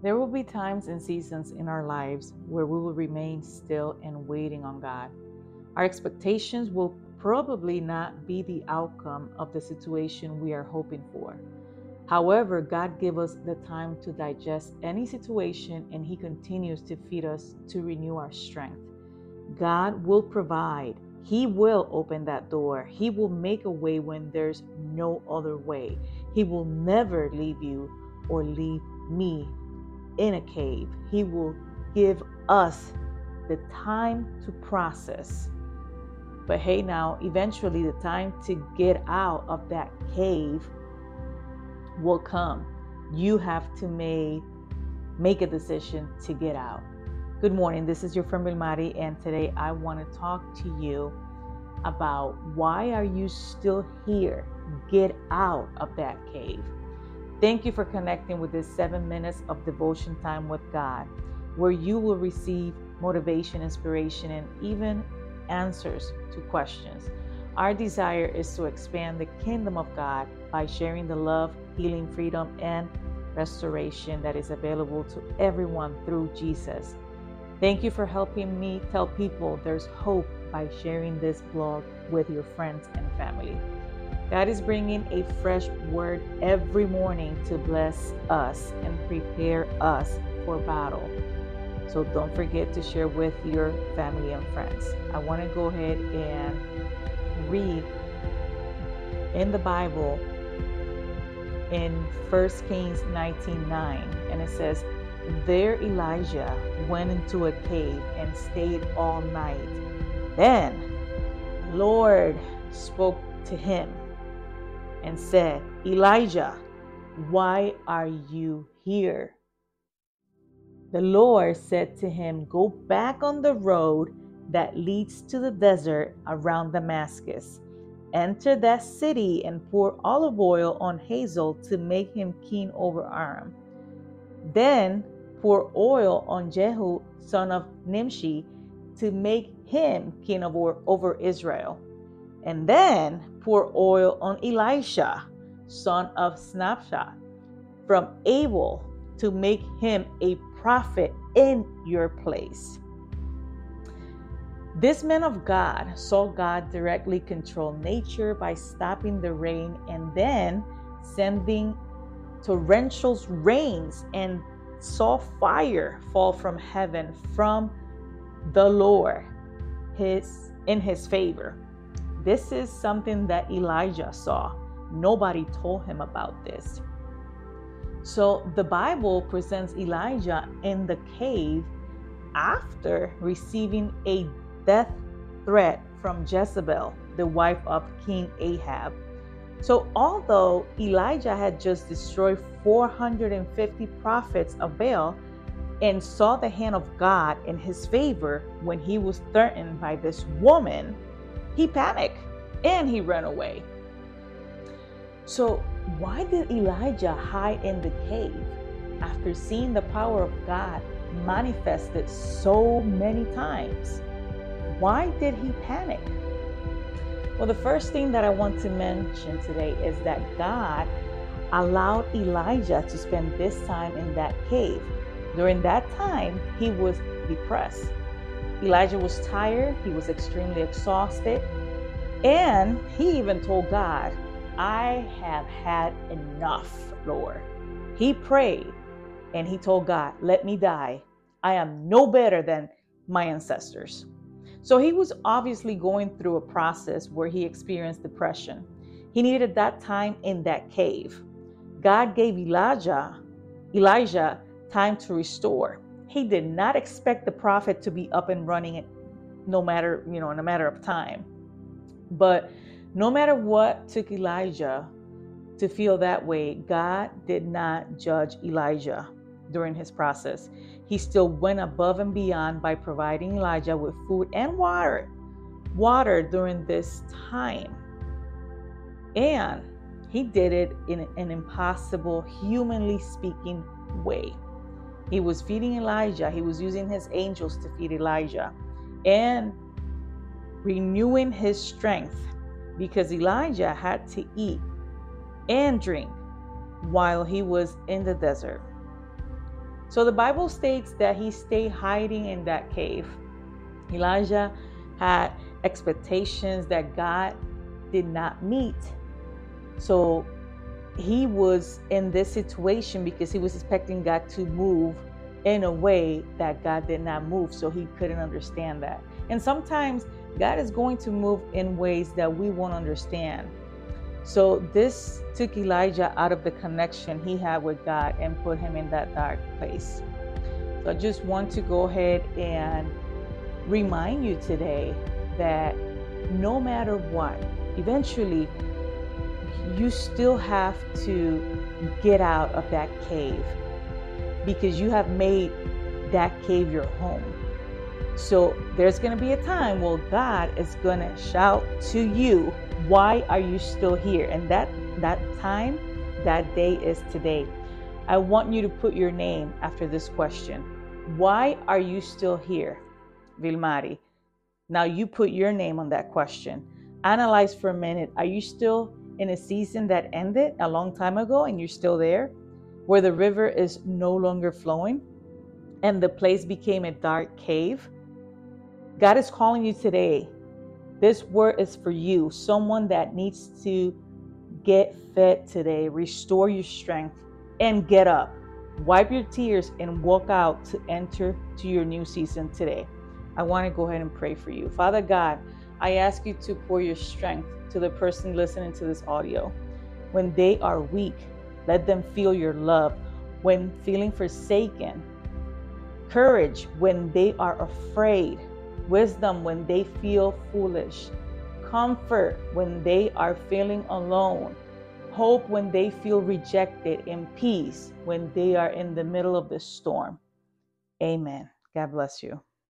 There will be times and seasons in our lives where we will remain still and waiting on God. Our expectations will probably not be the outcome of the situation we are hoping for. However, God gives us the time to digest any situation and He continues to feed us to renew our strength. God will provide. He will open that door. He will make a way when there's no other way. He will never leave you or leave me in a cave. He will give us the time to process. But hey, now, eventually, the time to get out of that cave will come. You have to make, make a decision to get out. Good morning. This is your friend Vilmary, and today I want to talk to you about why are you still here? Get out of that cave. Thank you for connecting with this seven minutes of devotion time with God, where you will receive motivation, inspiration, and even answers to questions. Our desire is to expand the kingdom of God by sharing the love, healing, freedom, and restoration that is available to everyone through Jesus. Thank you for helping me tell people there's hope by sharing this blog with your friends and family. God is bringing a fresh word every morning to bless us and prepare us for battle. So don't forget to share with your family and friends. I want to go ahead and read in the Bible in 1 Kings 19:9 and it says there Elijah went into a cave and stayed all night. Then Lord spoke to him and said, Elijah, why are you here? The Lord said to him, Go back on the road that leads to the desert around Damascus. Enter that city and pour olive oil on Hazael to make him king over Aram. Then pour oil on Jehu, son of Nimshi, to make him king over, over Israel. And then pour oil on Elisha, son of Shaphat, from Abel, to make him a prophet in your place. This man of God saw God directly control nature by stopping the rain and then sending torrential rains and saw fire fall from heaven from the Lord his in his favor. This is something that Elijah saw. Nobody told him about this. So the Bible presents Elijah in the cave after receiving a death threat from Jezebel, the wife of King Ahab. So, although Elijah had just destroyed 450 prophets of Baal and saw the hand of God in his favor when he was threatened by this woman, he panicked and he ran away. So, why did Elijah hide in the cave after seeing the power of God manifested so many times? Why did he panic? Well, the first thing that I want to mention today is that God allowed Elijah to spend this time in that cave. During that time, he was depressed. Elijah was tired, he was extremely exhausted, and he even told God, I have had enough, Lord. He prayed and he told God, Let me die. I am no better than my ancestors. So he was obviously going through a process where he experienced depression. He needed that time in that cave. God gave Elijah, Elijah time to restore. He did not expect the prophet to be up and running no matter, you know, in a matter of time. But no matter what took Elijah to feel that way, God did not judge Elijah during his process. He still went above and beyond by providing Elijah with food and water, water during this time. And he did it in an impossible, humanly speaking way. He was feeding Elijah, he was using his angels to feed Elijah and renewing his strength because Elijah had to eat and drink while he was in the desert. So the Bible states that he stayed hiding in that cave. Elijah had expectations that God did not meet. So he was in this situation because he was expecting God to move in a way that God did not move. So he couldn't understand that. And sometimes God is going to move in ways that we won't understand. So this took Elijah out of the connection he had with God and put him in that dark place. So I just want to go ahead and remind you today that no matter what, eventually you still have to get out of that cave because you have made that cave your home. So there's going to be a time where God is going to shout to you, "Why are you still here?" And that that time, that day is today. I want you to put your name after this question. Why are you still here, Vilmary? Now you put your name on that question. Analyze for a minute. Are you still in a season that ended a long time ago and you're still there? Where the river is no longer flowing and the place became a dark cave? God is calling you today. This word is for you, someone that needs to get fed today, restore your strength, and get up. Wipe your tears and walk out to enter to your new season today. I want to go ahead and pray for you. Father God, I ask you to pour your strength to the person listening to this audio. When they are weak, let them feel your love. When feeling forsaken, courage when they are afraid, wisdom when they feel foolish, comfort when they are feeling alone, hope when they feel rejected, and peace when they are in the middle of the storm. Amen. God bless you.